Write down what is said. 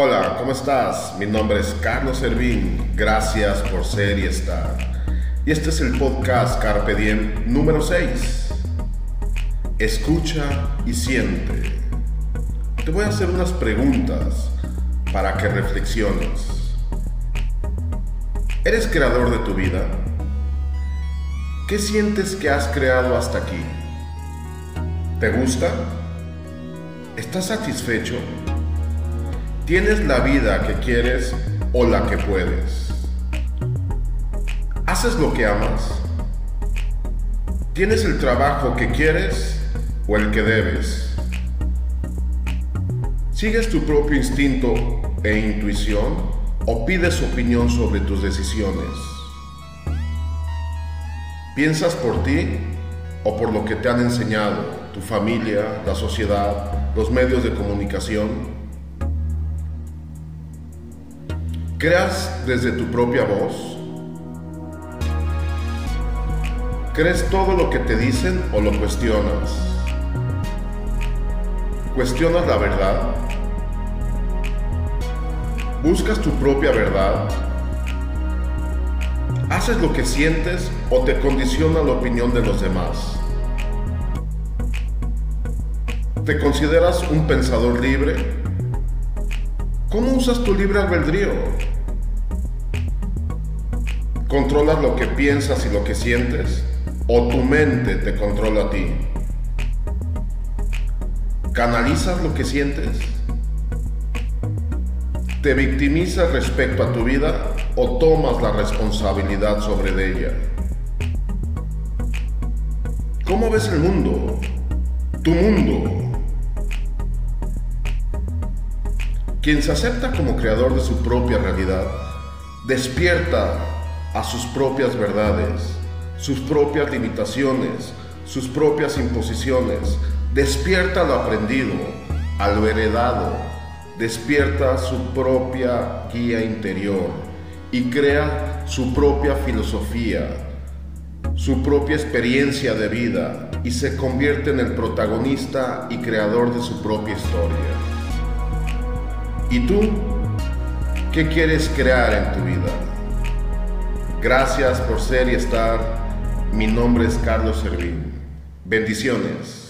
Hola, ¿cómo estás? Mi nombre es Carlos Servín. Gracias por ser y estar. Y este es el podcast Carpe Diem número 6. Escucha y siente. Te voy a hacer unas preguntas para que reflexiones. ¿Eres creador de tu vida? ¿Qué sientes que has creado hasta aquí? ¿Te gusta? ¿Estás satisfecho? ¿Tienes la vida que quieres o la que puedes? ¿Haces lo que amas? ¿Tienes el trabajo que quieres o el que debes? ¿Sigues tu propio instinto e intuición o pides opinión sobre tus decisiones? ¿Piensas por ti o por lo que te han enseñado tu familia, la sociedad, los medios de comunicación? ¿Creas desde tu propia voz? ¿Crees todo lo que te dicen o lo cuestionas? ¿Cuestionas la verdad? ¿Buscas tu propia verdad? ¿Haces lo que sientes o te condiciona la opinión de los demás? ¿Te consideras un pensador libre? ¿Cómo usas tu libre albedrío? ¿Controlas lo que piensas y lo que sientes? ¿O tu mente te controla a ti? ¿Canalizas lo que sientes? ¿Te victimizas respecto a tu vida o tomas la responsabilidad sobre ella? ¿Cómo ves el mundo? Tu mundo. Quien se acepta como creador de su propia realidad, despierta a sus propias verdades, sus propias limitaciones, sus propias imposiciones, despierta lo aprendido, a lo heredado, despierta su propia guía interior y crea su propia filosofía, su propia experiencia de vida y se convierte en el protagonista y creador de su propia historia. ¿Y tú qué quieres crear en tu vida? Gracias por ser y estar. Mi nombre es Carlos Servín. Bendiciones.